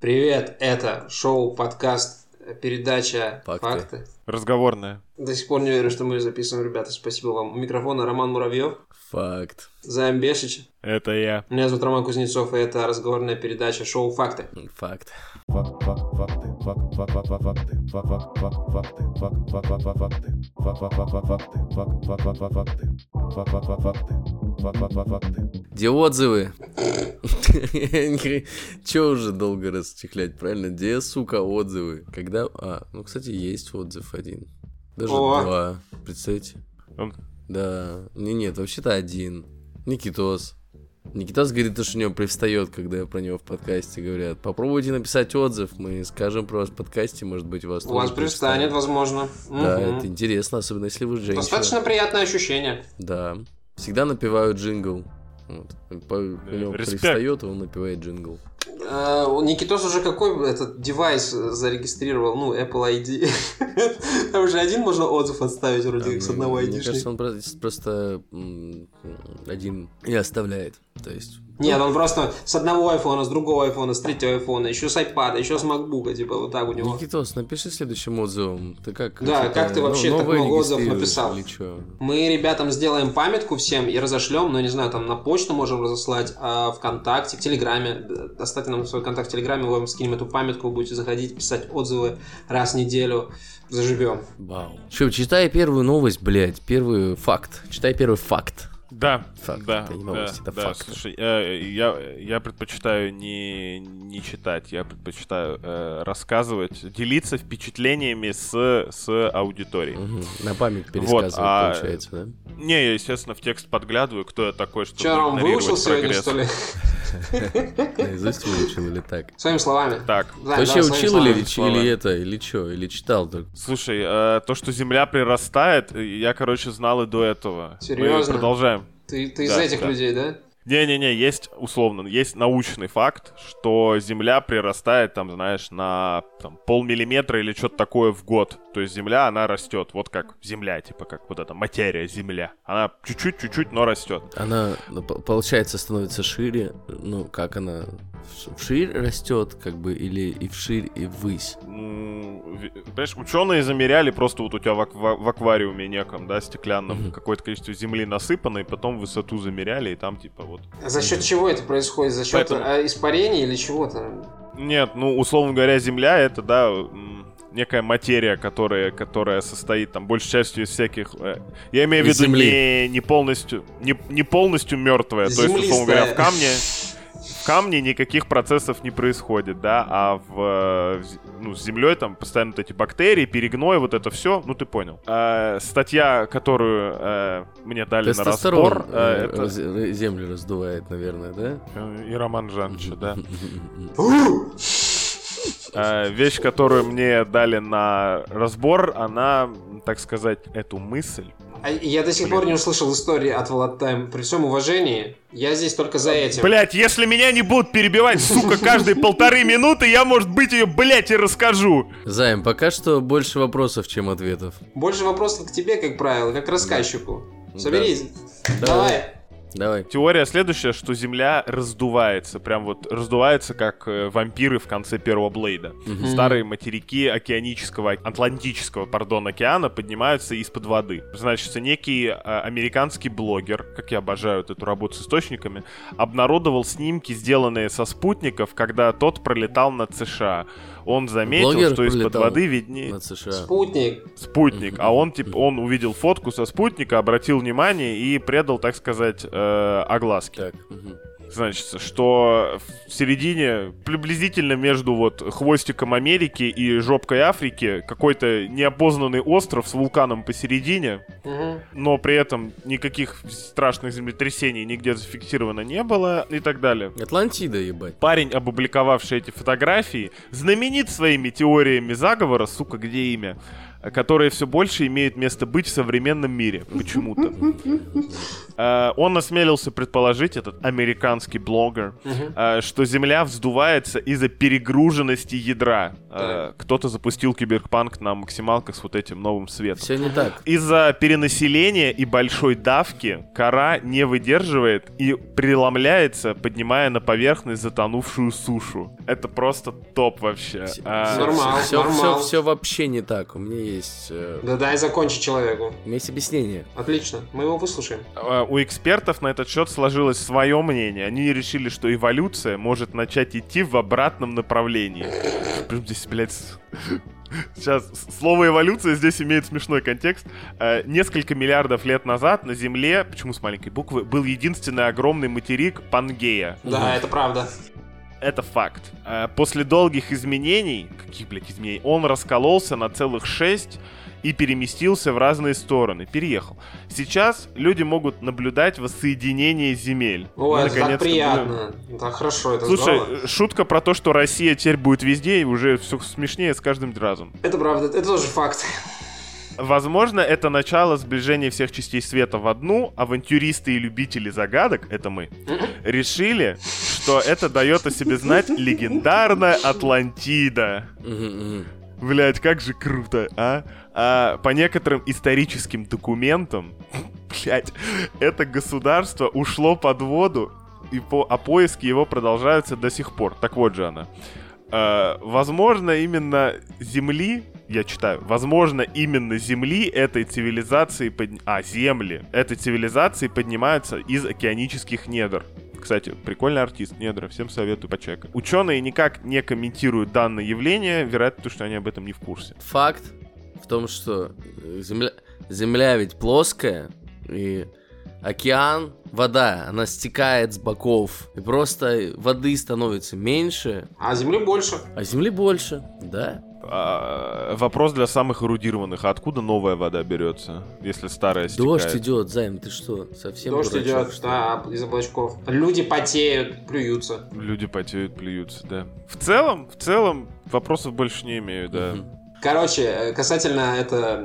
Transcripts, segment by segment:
Привет, это шоу, подкаст, передача Факты. «Факты». Разговорная. До сих пор не верю, что мы записываем, ребята. Спасибо вам. У микрофона Роман Муравьев, Факт. Займ Бешич. Это я. Меня зовут Роман Кузнецов, и это разговорная передача шоу «Факты». Факт. Где отзывы? Че уже долго расчехлять, правильно? Где, сука, отзывы? Когда... А, ну, кстати, есть отзыв один. Даже О. два. Представьте? Он- Да. Не, нет, вообще-то один. Никитос. Никитос говорит, то, что у него привстает, когда про него в подкасте говорят. Попробуйте написать отзыв, мы скажем про вас в подкасте, может быть, у вас У вас привстанет, возможно. Да, Мгм. это интересно, особенно если вы женщина. Достаточно приятное ощущение. Да. Всегда напевают джингл. Вот. По- У него респект. привстает, и он напевает джингл. А, у Никитос уже какой этот девайс зарегистрировал? Ну, Apple ID. Там уже один можно отзыв отставить вроде как с А, одного Мне ID. кажется, он просто, один и оставляет. То есть... Нет, он просто с одного айфона, с другого айфона, с третьего айфона, еще с iPad, еще с MacBook, типа вот так у него. Никитос, напиши следующим отзывом. Ты как? Да, типа, как ты вообще так новое много отзывов написал? Мы ребятам сделаем памятку всем и разошлем, ну, не знаю, там на почту можем разослать, а ВКонтакте, в Телеграме. Оставьте нам свой контакт в Телеграме, мы вам скинем эту памятку, вы будете заходить, писать отзывы раз в неделю. Заживем. Вау. Че, читай первую новость, блядь, первый факт. Читай первый факт. Да, Факт, да, это не да, новость, это да. факт. Слушай, э, я, я предпочитаю не, не читать, я предпочитаю э, рассказывать, делиться впечатлениями с, с аудиторией. Мгм. На память пересказывать, а- получается, да? Не, я, естественно, в текст подглядываю, кто я такой, чтобы Че, игнорировать выучил сегодня, что ли? Наизусть выучил или так? Своими словами. Так, Да, Ты вообще учил или, словами. или это, или что, или читал только? слушай, э, то, что Земля прирастает, я, короче, знал и до этого. Мы Серьезно? продолжаем. Ты, ты из Да, этих да. людей, да? Не-не-не, есть условно, есть научный факт, что Земля прирастает, там, знаешь, на там, полмиллиметра или что-то такое в год. То есть Земля, она растет, вот как Земля, типа как вот эта материя Земля. Она чуть-чуть-чуть-чуть, но растет. Она, ну, по- получается, становится шире. Ну, как она вш- вширь растет, как бы, или и вширь, и ввысь. Понимаешь, ученые замеряли просто вот у тебя в, аква- в аквариуме неком, да, стеклянном, Мгм. какое-то количество земли насыпано, и потом высоту замеряли, и там типа вот А За счет чего это происходит? За счет Поэтому- а, испарений или чего-то? Нет, ну, условно говоря, Земля это, да, некая материя, которая, которая состоит там большей частью из всяких. э, я имею в виду земли. не, не полностью, не, не полностью мертвая. То есть, условно говоря, в Землистая. камне. Камне никаких процессов не происходит, да, а в, э, ну, с землей там постоянно вот эти бактерии, перегной, вот это все, ну ты понял. Э, статья, которую э, мне дали на разбор, э, э, это э, землю раздувает, наверное, да? и Роман Жановича, да. Э, вещь, которую мне дали на разбор, она, так сказать, эту мысль. А я до сих пор не услышал истории от Влад Тайм. При всем уважении, я здесь только за этим. Блять, если меня не будут перебивать, сука, каждые полторы минуты, я, может быть, ее, блять, и расскажу. Займ, пока что больше вопросов, чем ответов. Больше вопросов к тебе, как правило, как рассказчику. Соберись. Да. Давай. Давай. Теория следующая, что Земля раздувается. Прям вот раздувается, как э, вампиры в конце первого Блейда. Старые материки океанического, атлантического, пардон, океана поднимаются из-под воды. Значит, некий э, американский блогер, как я обожаю вот эту работу с источниками, обнародовал снимки, сделанные со спутников, когда тот пролетал над США. Он заметил, Блогер что из-под воды виднее. Спутник. спутник, а он типа он увидел фотку со спутника, обратил внимание и предал, так сказать, э, огласке. Так. мгм. Значит, что в середине, приблизительно между вот хвостиком Америки и жопкой Африки, какой-то неопознанный остров с вулканом посередине, Мгм. но при этом никаких страшных землетрясений нигде зафиксировано не было и так далее. Атлантида, ебать. Парень, опубликовавший эти фотографии, знаменит своими теориями заговора, сука, где имя, которые все больше имеют место быть в современном мире. Почему-то. Э, Он осмелился предположить, этот американский блогер, э, что Земля вздувается из-за перегруженности ядра. Э, Кто-то запустил киберпанк на максималках с вот этим новым светом. Все не так. Из-за перенаселения и большой давки кора не выдерживает и преломляется, поднимая на поверхность затонувшую сушу. Это просто топ вообще. А, Нормал, Все, нормал. все, вообще не так. У меня есть, э, Да дай закончить человеку. у меня есть объяснение. Отлично, мы его выслушаем. а, У экспертов на этот счет сложилось свое мнение. Они решили, что эволюция может начать идти в обратном направлении. Прям здесь, блядь, Сейчас, слово эволюция здесь имеет смешной контекст. Э, несколько миллиардов лет назад на Земле, почему с маленькой буквы, был единственный огромный материк Пангея. Да, это правда. Это факт. Э, После долгих изменений, каких, блядь, изменений, он раскололся на целых шесть и переместился в разные стороны, переехал. Сейчас люди могут наблюдать воссоединение земель. Ой, Мы, это так приятно. Так хорошо, это будем- Слушай, здорово. э, шутка про то, что Россия теперь будет везде, и уже все смешнее с каждым разом. Это правда, это тоже факт. Возможно, это начало сближения всех частей света в одну. Авантюристы и любители загадок, это мы, решили, что это дает о себе знать легендарная Атлантида. Блять, как же круто, а? А по некоторым историческим документам, блять, это государство ушло под воду, и по, а поиски его продолжаются до сих пор. Так вот же она. А, возможно, именно Земли, я читаю, возможно, именно Земли этой цивилизации, под- а, Земли этой цивилизации поднимаются из океанических недр. Кстати, прикольный артист, недра, всем советую почекать. Ученые никак не комментируют данное явление, вероятно, потому что они об этом не в курсе. Факт в том, что э, земля, земля ведь плоская, и океан, вода, она стекает с боков, и просто воды становится меньше, А земли больше. а земли больше, да? А, вопрос для самых эрудированных. А откуда новая вода берется, если старая стекает? Дождь идет, Займ, ты что, совсем Дождь дурачок, идет, что да, из облачков. Люди потеют, плюются. Люди потеют, плюются, да. В целом, в целом, вопросов больше не имею, да. Короче, э, касательно это,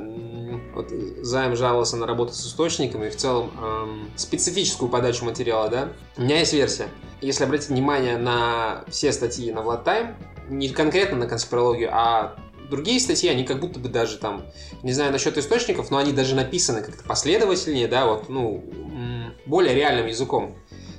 вот Займ жаловался на работу с источниками, в целом эм, специфическую подачу материала, да. У меня есть версия. Если обратить внимание на все статьи на Vlad Time, не конкретно на конспирологию, а другие статьи, они как будто бы даже там, не знаю насчет источников, но они даже написаны как-то последовательнее, да, вот, ну, более реальным языком.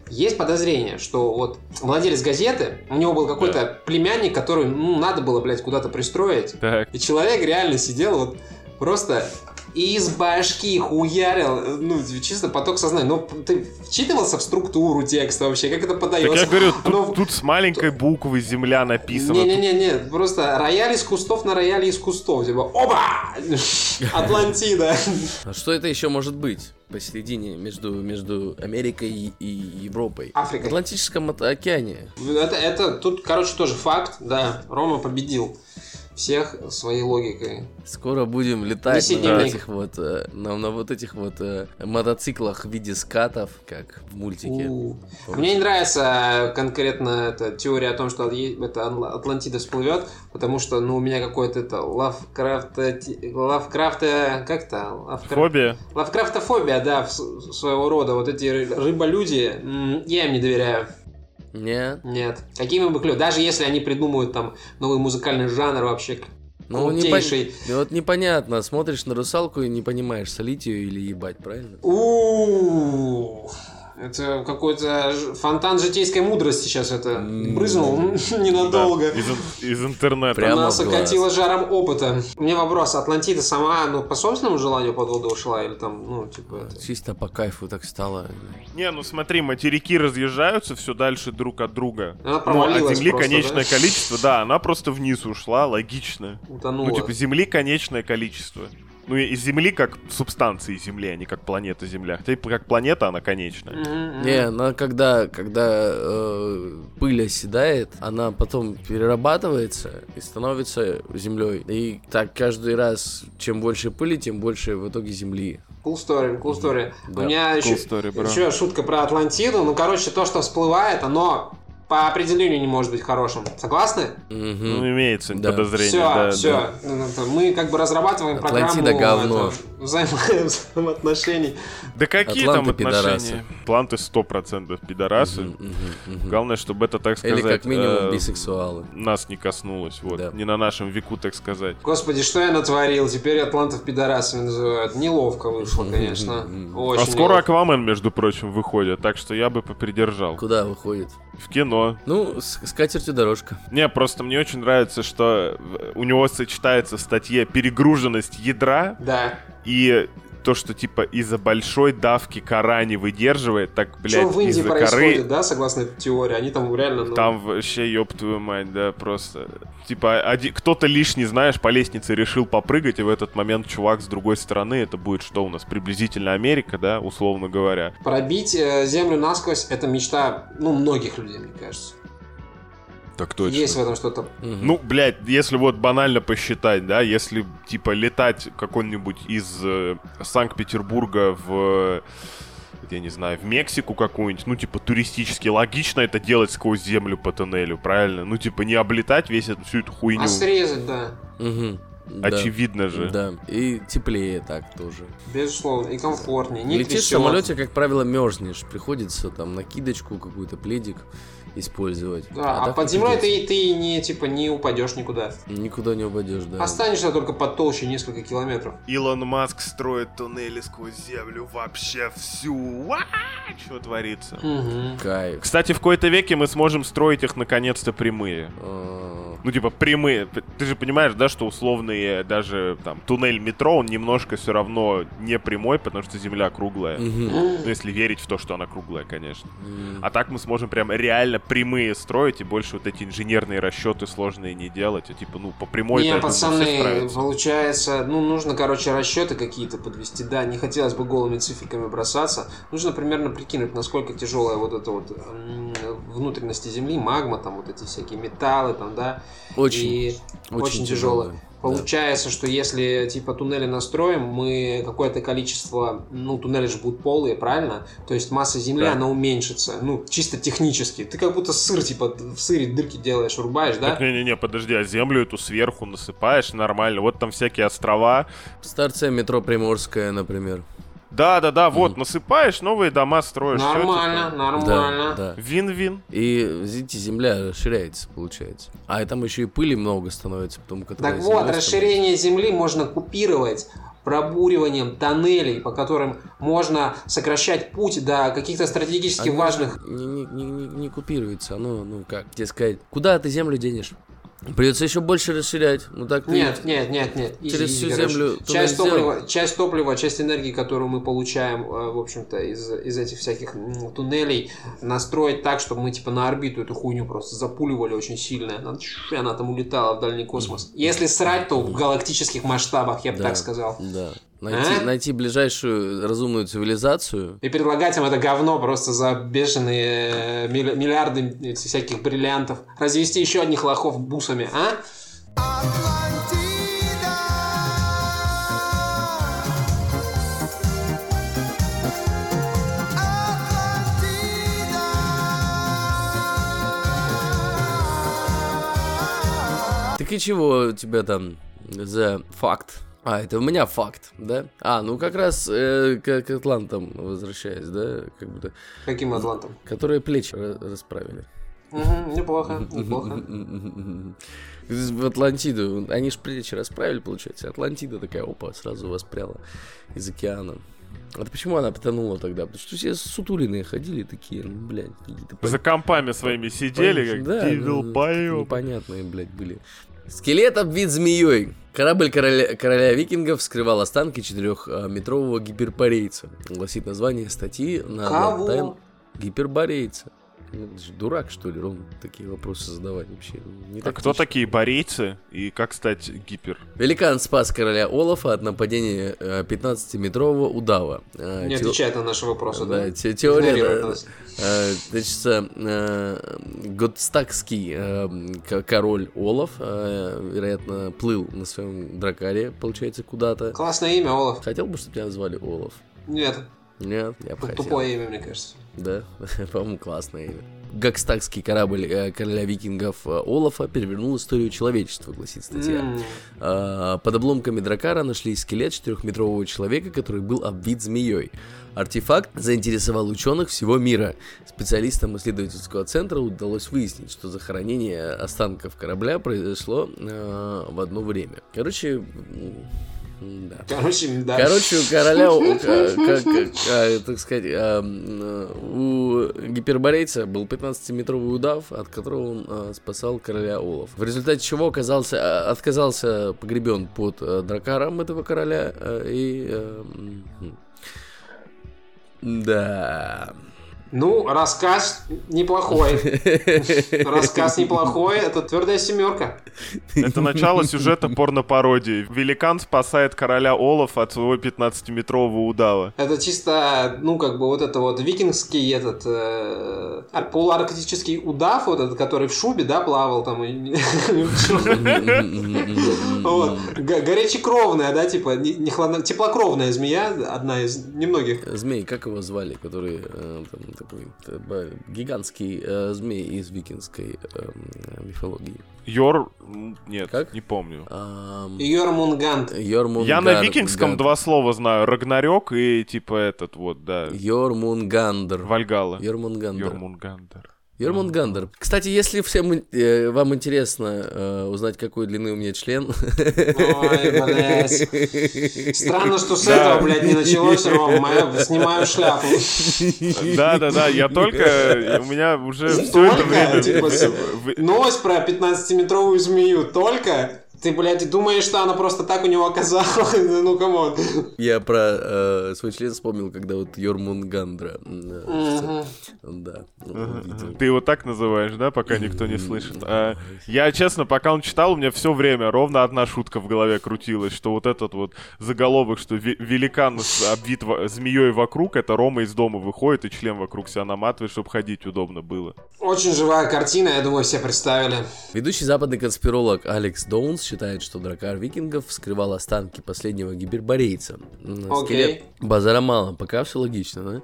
Есть подозрение, что вот владелец газеты, у него был какой-то племянник, который, ну, надо было, блядь, куда-то пристроить. Так. И человек реально сидел вот просто из башки хуярил, ну, чисто поток сознания. Но ты вчитывался в структуру текста вообще, как это Так подается? я говорю, тут, Оно- тут с маленькой буквы земля написано. Не-не-не, просто рояль из кустов на рояле из кустов. Типа, оба! Атлантида. А что это еще может быть посередине между, между Америкой и, и Европой? Африка. В Атлантическом океане. Это, это тут, короче, тоже факт, да. Рома победил всех своей логикой. Скоро будем летать на этих вот, э, на, на вот этих вот э, мотоциклах в виде скатов, как в мультике. У. Мне не нравится конкретно эта теория о том, что это Атла- Атлантида всплывет, потому что, ну, у меня какой-то это Лавкрафт, Лавкрафт, как это? Лавкрафт, Фобия. Лавкрафтофобия, да, своего рода. Вот эти ры- рыболюди, я им не доверяю. Не, Нет. Какими бы клёв, даже если они придумают там новый музыкальный жанр вообще, ну не крутейший. вот непонятно, смотришь на русалку и не понимаешь, солить ее или ебать, правильно? У это какой-то фонтан житейской мудрости сейчас это брызнул ненадолго. Да, из, ин- из интернета. Прям- Прямо Нас окатило жаром опыта. У меня вопрос, Атлантида сама, ну, по собственному желанию под воду ушла, или там, ну, типа, это... Чисто по кайфу так стало. Не, ну смотри, материки разъезжаются все дальше друг от друга. Она Ну, а Земли просто, конечное да? количество, да, она просто вниз ушла, логично. утонула. Ну, типа, Земли конечное количество. Ну, и Земли как субстанции Земли, а не как планета Земля. Хотя и как планета она конечная. Не, она когда, когда э, пыль оседает, она потом перерабатывается и становится землей. И так каждый раз, чем больше пыли, тем больше в итоге земли. Cool story, cool story. Да, У меня cool еще, story, еще шутка про Атлантиду. Ну, короче, то, что всплывает, оно по определению не может быть хорошим. Согласны? Мгм. Ну, имеется Да. подозрение, Все, да. все. Мы как бы разрабатываем Атлантида программу говно. это, взаимо- взаимоотношений. Да какие Атланты там пидорасы. отношения? Атланты 100% пидорасы. Мгм, мгм, мгм. Главное, чтобы это, так сказать... Или как минимум э, бисексуалы. Нас не коснулось, вот. Да. Не на нашем веку, так сказать. Господи, что я натворил? Теперь атлантов пидорасами называют. Неловко вышло, конечно. Очень а скоро неловко. Аквамен, между прочим, выходит, так что я бы попридержал. Куда выходит? В кино. Ну, с, с катертью дорожка. Не, просто мне очень нравится, что у него сочетается в статье перегруженность ядра Да. и то, что типа из-за большой давки кора не выдерживает, так, блядь, что в Индии происходит, коры да, согласно этой теории? Они там реально... ну, Там вообще, ёб твою мать, да, просто. Типа, оди- кто-то лишний, знаешь, по лестнице решил попрыгать, и в этот момент чувак с другой стороны, это будет что у нас, приблизительно Америка, да, условно говоря. Пробить э, землю насквозь — это мечта, ну, многих людей, мне кажется. Так Есть в этом что-то... Ну, блядь, если вот банально посчитать, да, если, типа, летать какой-нибудь из э, Санкт-Петербурга в, я не знаю, в Мексику какую-нибудь, ну, типа, туристически, логично это делать сквозь землю по тоннелю, правильно? Ну, типа, не облетать весь эту, всю эту хуйню. А срезать, да. Да. Очевидно же. Да, и теплее так тоже. Безусловно. И комфортнее. Не Летишь в самолете, как правило, мерзнешь. Приходится там накидочку, какую-то пледик использовать. Да, а, так под землей ты, ты не, типа, не упадешь никуда. Никуда не упадешь, да. Останешься только под толще несколько километров. Илон Маск строит туннели сквозь землю вообще всю. Что творится? Мгм. Кайф. Кстати, в какой-то веке мы сможем строить их наконец-то прямые. А, Ну, типа, прямые. Ты же понимаешь, да, что условные даже там туннель метро, он немножко все равно не прямой, потому что земля круглая. мгм. Ну, если верить в то, что она круглая, конечно. А так мы сможем прям реально прямые строить и больше вот эти инженерные расчеты сложные не делать. А типа, ну, по прямой Не, пацаны, получается, ну, нужно, короче, расчеты какие-то подвести. Да, не хотелось бы голыми циферками бросаться. Нужно примерно прикинуть, насколько тяжелая вот эта вот внутренности Земли, магма, там вот эти всякие металлы, там, да. Очень, И очень, очень тяжелая. тяжелая. Получается, что если типа туннели настроим, мы какое-то количество, ну туннели же будут полые, правильно? То есть масса земли, Да. она уменьшится, ну чисто технически. Ты как будто сыр типа в сыре дырки делаешь, рубаешь, да? Не-не-не, подожди, а землю эту сверху насыпаешь нормально. Вот там всякие острова. Да. Старция метро Приморская, например. Да-да-да, вот, насыпаешь, новые дома строишь. Нормально, типа. нормально. Да, да. Вин-вин. И, видите, земля расширяется, получается. А там еще и пыли много становится, потому как Так вот, расширение земли можно купировать пробуриванием тоннелей, по которым можно сокращать путь до каких-то стратегически важных Не, не, не, не- не купируется, оно, ну как тебе сказать, куда ты землю денешь? Придется еще больше расширять. Ну так ты... Нет, нет, нет, нет. Изи, Через изи, всю короче. землю часть топлива, часть топлива, часть энергии, которую мы получаем, э, в общем-то, из, из этих всяких туннелей, настроить так, чтобы мы типа на орбиту эту хуйню просто запуливали очень сильно. Она, она там улетала в дальний космос. Если срать, то в галактических масштабах, я бы Да, так сказал. Да. Найти, А? найти ближайшую разумную цивилизацию. И предлагать им это говно просто за бешеные э, милли- миллиарды всяких бриллиантов. Развести еще одних лохов бусами, а? Так и чего у тебя там за факт? А, это у меня факт, да? А, ну как раз э, к, к атлантам возвращаясь, да? Как будто, Каким атлантом? которые плечи ра- расправили. Мгм, неплохо, неплохо. В Атлантиду. Они ж плечи расправили, получается. Атлантида такая, опа, сразу воспряла из океана. А ты почему она потонула тогда? Потому что все сутулиные ходили такие, ну, блядь, какие-то... За компами своими сидели, как Да, дебил ну. Непонятные, блядь, были. Скелет обвит змеей. Корабль короля, короля викингов вскрывал останки четырехметрового гиперборейца. Гласит название статьи на Кого? Time Гиперборейца. Ну, ты же дурак, что ли, Ром, такие вопросы задавать вообще? Не А кто такие борейцы и как стать гипер? Великан спас короля Олафа от нападения э, 15-метрового удава. Э, Не те- отвечает на наши вопросы, да? Да, те- теория, э, значит, э, готстакский э, король Олаф, э, вероятно, плыл на своем дракаре, получается, куда-то. Классное имя, Олаф. Хотел бы, чтобы тебя назвали Олаф? Нет, Нет, я бы хотел. тупое имя, мне кажется. Да, по-моему, классное имя. гакстагский корабль э, короля викингов э, Олафа перевернул историю человечества, гласит статья. А, Под обломками дракара нашли скелет четырехметрового человека, который был обвит змеей. Артефакт заинтересовал ученых всего мира. Специалистам исследовательского центра удалось выяснить, что захоронение останков корабля произошло э, в одно время. Короче, да. Короче, да. Короче, у короля, у- ка- как, а, так сказать, а, у гиперборейца был 15-метровый удав, от которого он а, спасал короля Олаф. В результате чего оказался, а, отказался погребен под а, дракаром этого короля а, и... а, Да. Ну, рассказ неплохой. Рассказ неплохой. Это твердая семерка. Это начало сюжета порно-пародии. Великан спасает короля Олаф от своего 15-метрового удава. Это чисто, ну, как бы вот это вот викингский этот э, ар- полуарктический удав, вот этот, который в шубе, да, плавал там. Горячекровная, да, типа, теплокровная змея, одна из немногих. Змей, как его звали, который такой э, гигантский э, змей из викингской э, мифологии? Йор... Нет, Как? не помню. Ам, Йормунгант. Йормунганд- Я на викингском Ганд- два слова знаю. Рагнарёк и типа этот вот, да. Йормунгандр. Вальгала. Йормунгандр. Йормунгандер. Йормунгандр. Кстати, если всем э, вам интересно э, узнать, какой длины у меня член... Ой, блядь. Странно, что с Да. этого, блядь, не началось, Ром. Я снимаю шляпу. Да-да-да, я только... У меня уже все это Только, время... типа, Новость про 15-метровую змею только? Ты, блядь, думаешь, что она просто так у него оказалась? Ну, come on. Я про э, свой член вспомнил, когда вот Йормунгандра. м, э, Да. видел. Ты его так называешь, да, пока никто не слышит. А, я, честно, пока он читал, у меня все время ровно одна шутка в голове крутилась, что вот этот вот заголовок, что ве- великан обвит змеей вокруг, это Рома из дома выходит и член вокруг себя наматывает, чтобы ходить удобно было. Очень живая картина, я думаю, все представили. Ведущий западный конспиролог Алекс Доунс считает, что дракар викингов вскрывал останки последнего гиберборейца. Окей. Скелет базара мало, пока все логично, да?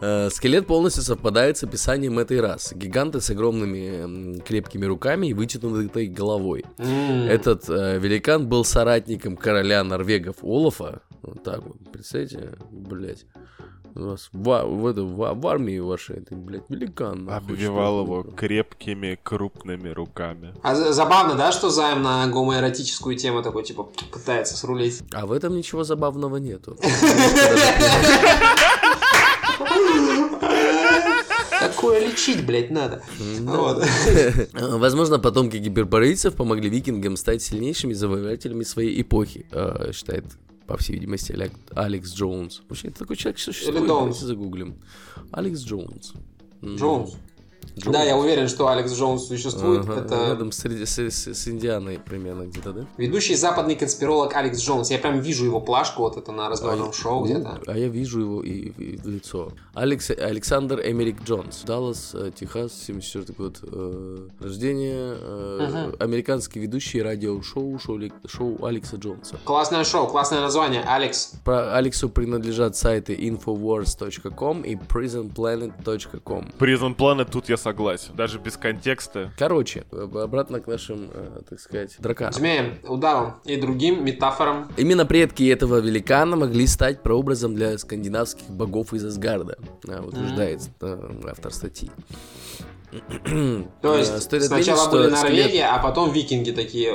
Э, Скелет полностью совпадает с описанием этой расы. Гиганты с огромными крепкими руками и вытянутой головой. М. Этот э, великан был соратником короля норвегов Олафа. Вот так вот, представляете, блять. У вас в, в, это, в, в армии вашей, это, блядь, великан. нахуй, Обвивал его крепкими, крупными руками. А за- забавно, да, что Займ на гомоэротическую тему такой, типа, пытается срулить? А в этом ничего забавного нету. Такое лечить, блядь, надо. Вот. Возможно, потомки гиберборейцев помогли викингам стать сильнейшими завоевателями своей эпохи, э, считает, по всей видимости, Алек- Алекс Джонс. Вообще, такой человек существует, Или Джонс. давайте загуглим. Алекс Джонс. Джонс. Джонс. Да, я уверен, что Алекс Джонс существует. Ага, Это Рядом с, с- с- с Индианой примерно где-то, да? ведущий западный конспиролог Алекс Джонс. Я прям вижу его плашку вот это на разговорном шоу где-то. А я вижу его и, и лицо. Алекс, Александр Эмерик Джонс. Даллас, э, Техас, 74 год э, рождения. э, Американский ведущий радиошоу шоу, шоу Алекса Джонса. Классное шоу, классное название. Алекс. Про Алексу принадлежат сайты infowars.com и prisonplanet.com. Prison Planet тут я согласен. Даже без контекста. Короче, обратно к нашим, э, так сказать, дракарам. Змеем, удавом и другим метафорам. Именно предки этого великана могли стать прообразом для скандинавских богов из Асгарда, а, утверждает э, автор статьи. То Э, есть стоит сначала отметить, были что скелет- Норвегия, а потом викинги такие.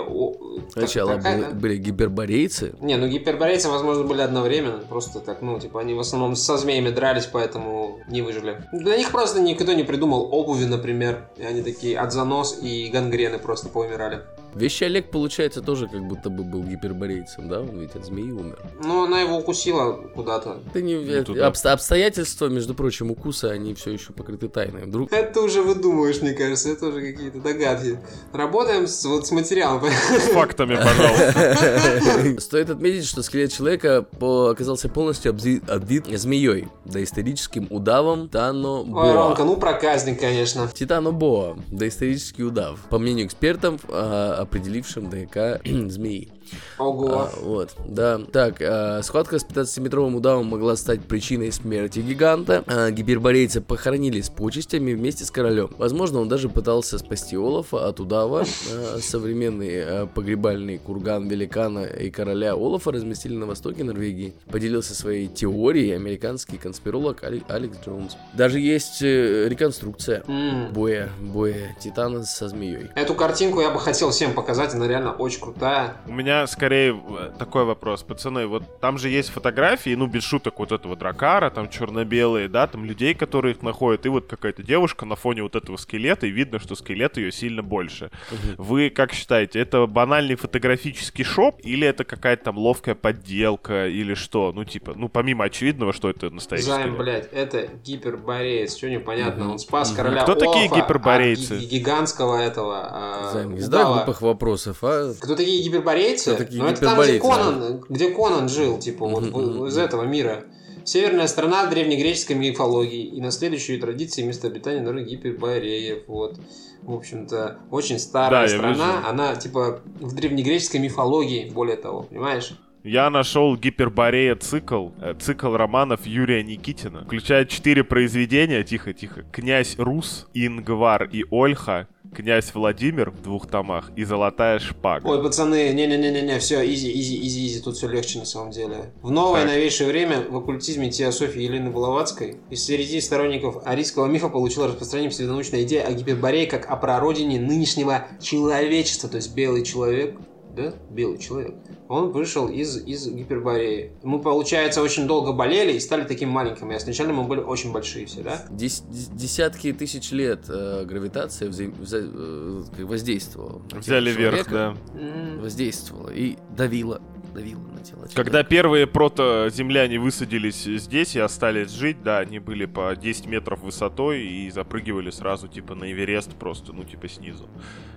Сначала какая- были, были гиберборейцы, Не, ну гиперборейцы, возможно, были одновременно. Просто так, ну, типа, они в основном со змеями дрались, поэтому не выжили. Для них просто никто не придумал обуви, например. И они такие от занос и гангрены просто поумирали. Вещи Олег, получается, тоже как будто бы был гиперборейцем, да? Он ведь от змеи умер. Но она его укусила куда-то. Это не, это- туда. обс- обстоятельства, между прочим, укуса, они все еще покрыты тайной. Вдруг Это уже выдумываешь, мне кажется, это уже какие-то догадки. Работаем с, вот, с материалом. С фактами, пожалуйста. Стоит отметить, что скелет человека оказался полностью обвит змеей, доисторическим удавом Тано Ой, Ромка, Боа. ну проказник, конечно. Титано Боа, доисторический удав. По мнению экспертов, а, определившим ДНК змеи. Ого. А, вот, да. Так, а, схватка с 15-метровым удавом могла стать причиной смерти гиганта. А, гиперборейца похоронили с почестями вместе с королем. Возможно, он даже пытался спасти Олафа от удава. А, современный а, погребальный курган великана и короля Олафа разместили на востоке Норвегии. Поделился своей теорией американский конспиролог Али- Алекс Джонс. Даже есть э, реконструкция М. боя, боя Титана со змеей. Эту картинку я бы хотел всем показать, она реально очень крутая. У меня скорее э, такой вопрос, пацаны, вот там же есть фотографии, ну, без шуток, вот этого дракара, там черно-белые, да, там людей, которые их находят, и вот какая-то девушка на фоне вот этого скелета, и видно, что скелет ее сильно больше. Вы как считаете, это банальный фотографический шоп, или это какая-то там ловкая подделка, или что? Ну, типа, ну, помимо очевидного, что это настоящий Займ, скелет. блядь, это гипербореец, что непонятно. Он спас короля Кто такие гиперборейцы? от гигантского этого... а, Займ, не задай глупых вопросов, а? Кто такие гиперборейцы? Кто такие ну, это там, где гиперборейцы, Конан, где Конан жил, типа, вот из этого мира. Северная страна древнегреческой мифологии и наследующие традиции места обитания народа гипербореев. Вот. В общем-то, очень старая Да, страна. Она, типа, в древнегреческой мифологии, более того, понимаешь? Я нашел гиперборея цикл, э, цикл романов Юрия Никитина. Включает четыре произведения, тихо-тихо. «Князь Рус», «Ингвар» и «Ольха», «Князь Владимир» в двух томах и «Золотая шпага». Ой, пацаны, не-не-не-не, все, easy, easy, easy, easy, тут все легче на самом деле. В новое Так. новейшее время в оккультизме теософии Елены Блаватской и среди сторонников арийского мифа получила распространение псевдонаучная идея о гиперборее как о прародине нынешнего человечества, то есть белый человек, да, белый человек, он вышел из, из гипербореи. Мы, получается, очень долго болели и стали таким маленьким. И изначально мы были очень большие все, да? Дес- дес- десятки тысяч лет э, гравитация взаим- вза- э, воздействовала. Взяли верх, человека, да. Воздействовала и давила, давила на тело. Когда первые прото-земляне высадились здесь и остались жить, да, они были по 10 метров высотой и запрыгивали сразу, типа, на Эверест просто, ну, типа, снизу.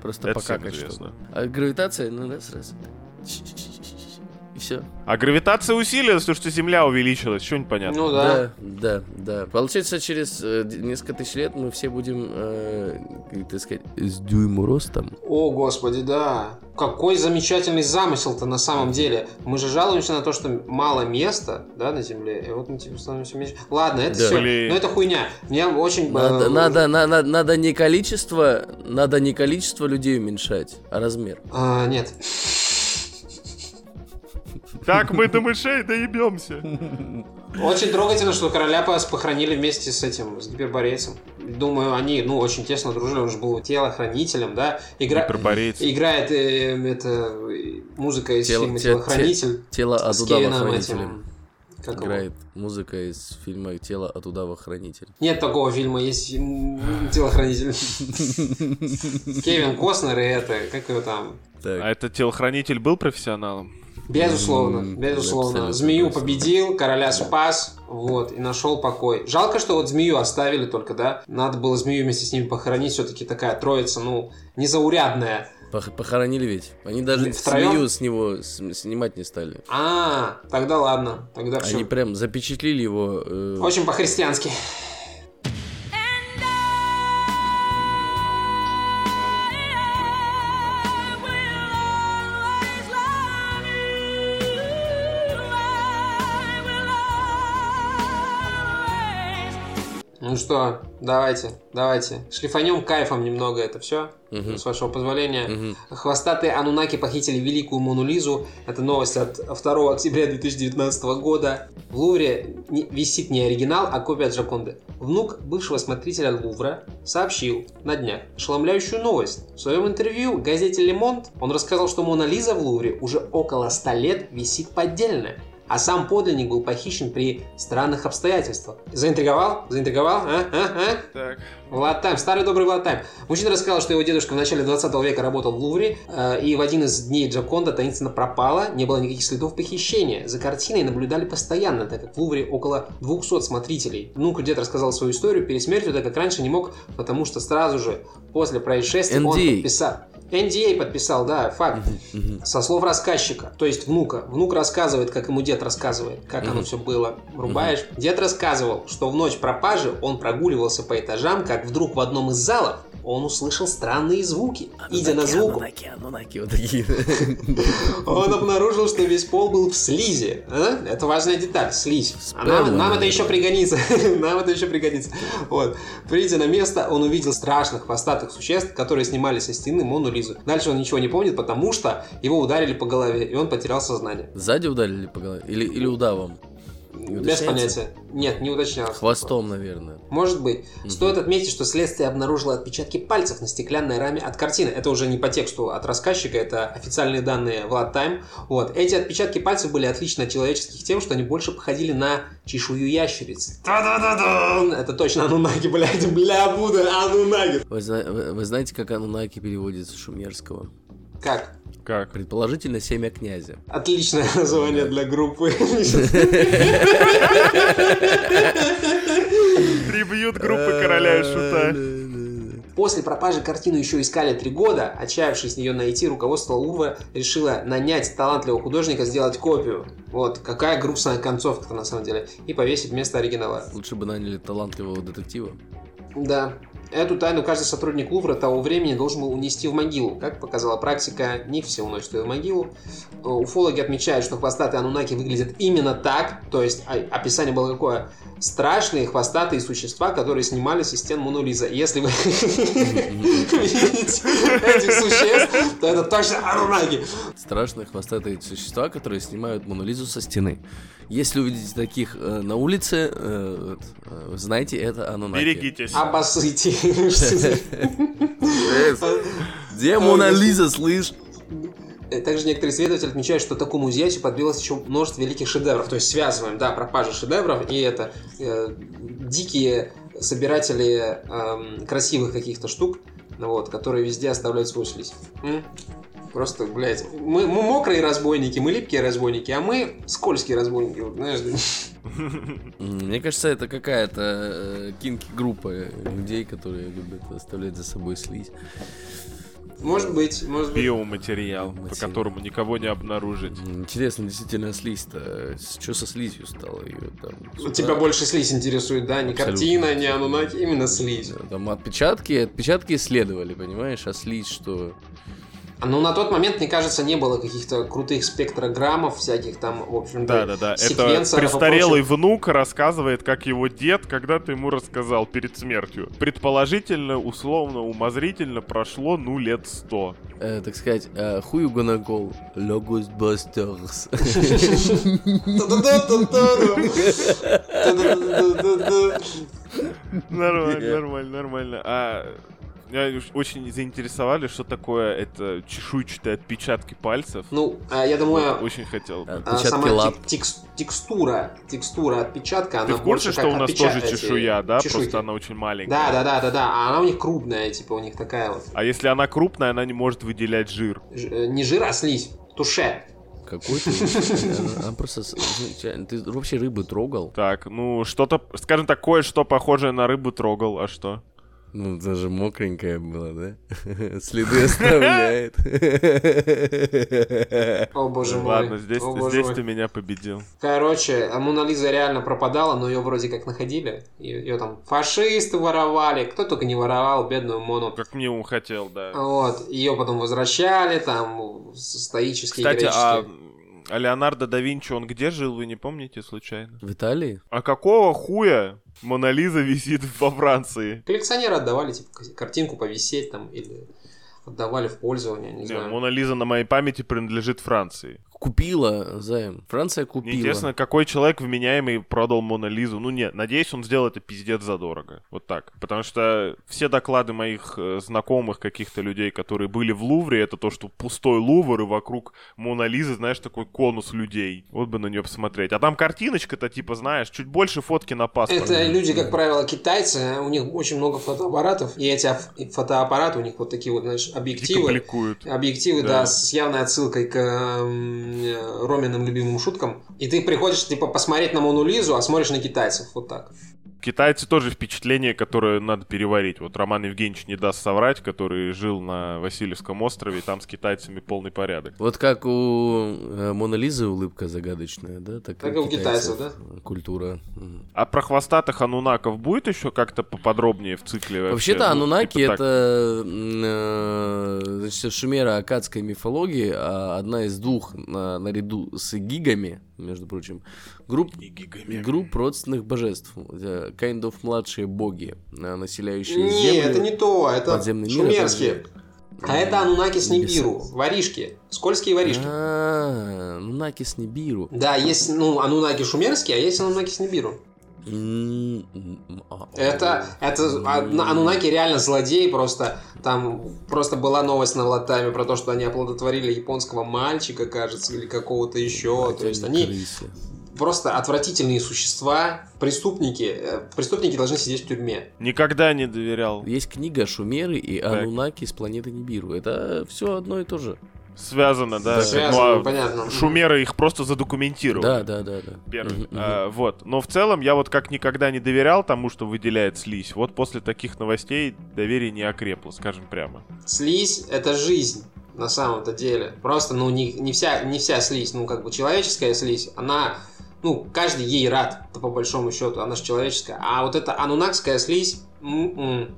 Просто Это покакать известно. что-то. А гравитация, ну раз, раз. И все. А гравитация усилилась, потому что Земля увеличилась, что непонятно. Ну да. да, да, да. Получается, через э, несколько тысяч лет мы все будем, э, как так сказать, с дюйму ростом. О, господи, да. Какой замечательный замысел-то на самом деле. Мы же жалуемся на то, что мало места, да, на Земле. И вот мы типа становимся меньше. Ладно, это Да. все. Блин. Но это хуйня. Мне очень... э, Надо, надо, на- на- надо не количество, надо не количество людей уменьшать, а размер. а, нет. Так мы до мышей доебемся. Очень трогательно, что короля похоронили вместе с этим, с гиперборейцем. Думаю, они, ну, очень тесно дружили. Он же был телохранителем, да. Игра... Гиперборейцы. Играет э, это, музыка из Тело- фильма те- «Телохранитель». Тело от с удава хранителем. Как его? Играет музыка из фильма «Тело от удава хранитель». Нет такого фильма, есть телохранитель. Кевин Костнер и это, как его там? А этот телохранитель был профессионалом? Безусловно, безусловно. абсолютно Змею точно. победил, короля спас, вот, и нашел покой. Жалко, что вот змею оставили только, да? Надо было змею вместе с ними похоронить, все-таки такая троица, ну, незаурядная. пох- похоронили ведь. Они даже Втроём? змею с него снимать не стали. А, тогда ладно, тогда все. Они прям запечатлили его. э, Очень по-христиански. Ну что, давайте, давайте. Шлифанем кайфом немного это все, Мгм. с вашего позволения. мгм. Хвостатые анунаки похитили великую Мону Лизу. Это новость от 2 октября 2019 года. В Лувре не- висит не оригинал, а копия Джаконды. Внук бывшего смотрителя Лувра сообщил на днях ошеломляющую новость. В своем интервью газете «Лемонт» он рассказал, что Мона Лиза в Лувре уже около 100 лет висит поддельная. А сам подлинник был похищен при странных обстоятельствах. Заинтриговал? Заинтриговал? А? А? А? Так. Влад Тайм, старый добрый Влад Тайм. Мужчина рассказал, что его дедушка в начале 20 века работал в Лувре, э, и в один из дней Джаконда таинственно пропала, не было никаких следов похищения. За картиной наблюдали постоянно, так как в Лувре около 200 смотрителей. Внук дед рассказал свою историю перед смертью, так как раньше не мог, потому что сразу же после происшествия он NDA. подписал... NDA подписал, да, факт. Со слов рассказчика, то есть внука. Внук рассказывает, как ему дед рассказывает, как оно все было. Рубаешь. Дед рассказывал, что в ночь пропажи он прогуливался по этажам, как вдруг в одном из залов он услышал странные звуки. Идя на звук, Анунаки, анунаки вот такие. он обнаружил, что весь пол был в слизи. А? Это важная деталь, слизь. А нам, нам это еще пригодится. Нам это еще пригодится. Вот. Придя на место, он увидел страшных хвостатых существ, которые снимали со стены Мону Лизу. Дальше он ничего не помнит, потому что его ударили по голове, и он потерял сознание. Сзади ударили по голове? Или, или удавом? Не Без понятия. Нет, не уточнялось. Хвостом, наверное. Может быть. Стоит отметить, что следствие обнаружило отпечатки пальцев на стеклянной раме от картины. Это уже не по тексту от рассказчика, это официальные данные Влад Тайм. Вот. Эти отпечатки пальцев были отличны от человеческих тем, что они больше походили на чешую ящериц. Та-да-да-да! Это точно Анунаги, блядь, бля, Будда, Анунаги. Вы, зна- вы- вы знаете, как анунаки переводится с шумерского? Как? Как? Предположительно, семя князя. Отличное название для группы. Трибьют группы короля и шута. После пропажи картину еще искали три года. Отчаявшись ее найти, руководство Лувра решило нанять талантливого художника сделать копию. Вот, какая грустная концовка на самом деле. И повесить вместо оригинала. Лучше бы наняли талантливого детектива. Да. Эту тайну каждый сотрудник Лувра того времени должен был унести в могилу. Как показала практика, не все уносят ее в могилу. Э, Уфологи отмечают, что хвостатые анунаки выглядят именно так. То есть а- описание было какое? Страшные хвостатые существа, которые снимали со стен Мону Лиза. Если вы видите этих существ, то это точно анунаки. Страшные хвостатые существа, которые снимают Монолизу со стены. Если увидите таких э, на улице, э, э, знайте, это анунаки. Берегитесь. Обоссыте. Где Мона Лиза, слышь? Э, Также некоторые исследователи отмечают, что такому изъятию подбилось еще множество великих шедевров. То есть связываем, да, пропажа шедевров и это э, дикие собиратели эм, красивых каких-то штук, вот, которые везде оставляют свой слизь. М? Просто, блядь, мы, мы мокрые разбойники, мы липкие разбойники, а мы скользкие разбойники, вот, знаешь. Мне кажется, это какая-то э, кинки-группа людей, которые любят оставлять за собой слизь. Может быть, может быть. Биоматериал, по Материал. которому никого не обнаружить. Интересно, действительно, слизь-то. Что со слизью стало? Ее там сюда- Тебя больше слизь интересует, да? Не Абсолютно. картина, не анунаки, именно слизь. Да, Там отпечатки, отпечатки исследовали, понимаешь, а слизь что? А, Ну, на тот момент, мне кажется, не было каких-то крутых спектрограммов, всяких там, в общем-то, Да-да-да, это секвенсоров и престарелый внук рассказывает, как его дед когда-то ему рассказал перед смертью. Предположительно, условно, умозрительно прошло, ну, лет сто. Э, так сказать, э, who you gonna call? Logos Busters. Нормально, нормально, нормально. А меня очень заинтересовали, что такое это чешуйчатые отпечатки пальцев. Ну, а, я думаю, Очень хотел. А, а, Отпечатки сама лап. тек- текс- текстура, текстура отпечатка, Ты она в курсе, больше что как у нас отпеча- тоже чешуя, да? чешуйки. Просто она очень маленькая. Да, да, да, да, да. А она у них крупная, типа у них такая вот. А если она крупная, она не может выделять жир. Ж- э, Не жир, а слизь. Туше. Какой ты? Она- просто... Ты вообще рыбы трогал? Так, ну что-то, скажем так, кое-что похожее на рыбу трогал, а что? Ну, даже мокренькая была, да? Следы оставляет. О боже мой. Ладно, здесь, О, боже здесь мой. ты меня победил. Короче, а Мона Лиза реально пропадала, но ее вроде как находили. Ее, там фашисты воровали, кто только не воровал бедную Мону. Как минимум хотел, да. Вот, ее потом возвращали, там, стоические Кстати, а, греческие. а Леонардо да Винчи, он где жил, вы не помните случайно? В Италии? А какого хуя Мона Лиза висит во Франции? Коллекционеры отдавали, типа, картинку повисеть там, или отдавали в пользование, не, Не, знаю. Мона Лиза на моей памяти принадлежит Франции. Купила, Займ. Франция Мне купила. интересно, какой человек вменяемый продал Мона Лизу. Ну нет, надеюсь, он сделал это пиздец задорого. Вот так. Потому что все доклады моих э, знакомых каких-то людей, которые были в Лувре, это то, что пустой Лувр и вокруг Мона Лизы, знаешь, такой конус людей. Вот бы на нее посмотреть. А там картиночка-то, типа, знаешь, чуть больше фотки на паспорт. Это люди, как правило, китайцы, у них очень много фотоаппаратов, и эти фотоаппараты, у них вот такие вот, знаешь, Дико объективы. бликуют. Объективы, да. Да. с явной отсылкой к эм, Роминым любимым шуткам. И ты приходишь, типа, посмотреть на Мону Лизу, а смотришь на китайцев. Вот так. Китайцы тоже впечатление, которое надо переварить. Вот Роман Евгеньевич не даст соврать, который жил на Васильевском острове, там с китайцами полный порядок. Вот как у э, Мона Лизы улыбка загадочная, да? Так, так и у китайцев, да? Культура. А про хвостатых анунаков будет еще как-то поподробнее в цикле? Вообще? Вообще-то ну, анунаки типа это, э, значит, шумеро-акадская мифология, а одна из двух на, наряду с гигами, между прочим, групп, групп родственных божеств. Kind of младшие боги, э, населяющие не, землю. Это не то, это шумерские. А это Анунакис Нибиру, воришки, скользкие воришки. А, Анунакис Нибиру. Да, есть, ну, Анунаки шумерские, а есть Анунакис Нибиру. А, это, это а, Анунаки реально злодей, просто там просто была новость на Латаме про то, что они оплодотворили японского мальчика, кажется, или какого-то еще. То есть они просто отвратительные существа, преступники. Э, преступники должны сидеть в тюрьме. Никогда не доверял. Есть книга Шумеры и так. Анунаки с планеты Нибиру. Это все одно и то же. Связано, да. да связано, ну, а понятно. Шумеры их просто задокументировали. Да, да, да, да. Первый. Угу, а, угу. Вот. Но в целом я вот как никогда не доверял тому, что выделяет слизь. Вот после таких новостей доверие не окрепло, скажем прямо. Слизь — это жизнь на самом-то деле. Просто, ну, не, не, вся, не вся слизь, ну, как бы человеческая слизь, она, ну, каждый ей рад, по большому счету, она же человеческая. А вот эта анунакская слизь, м-м,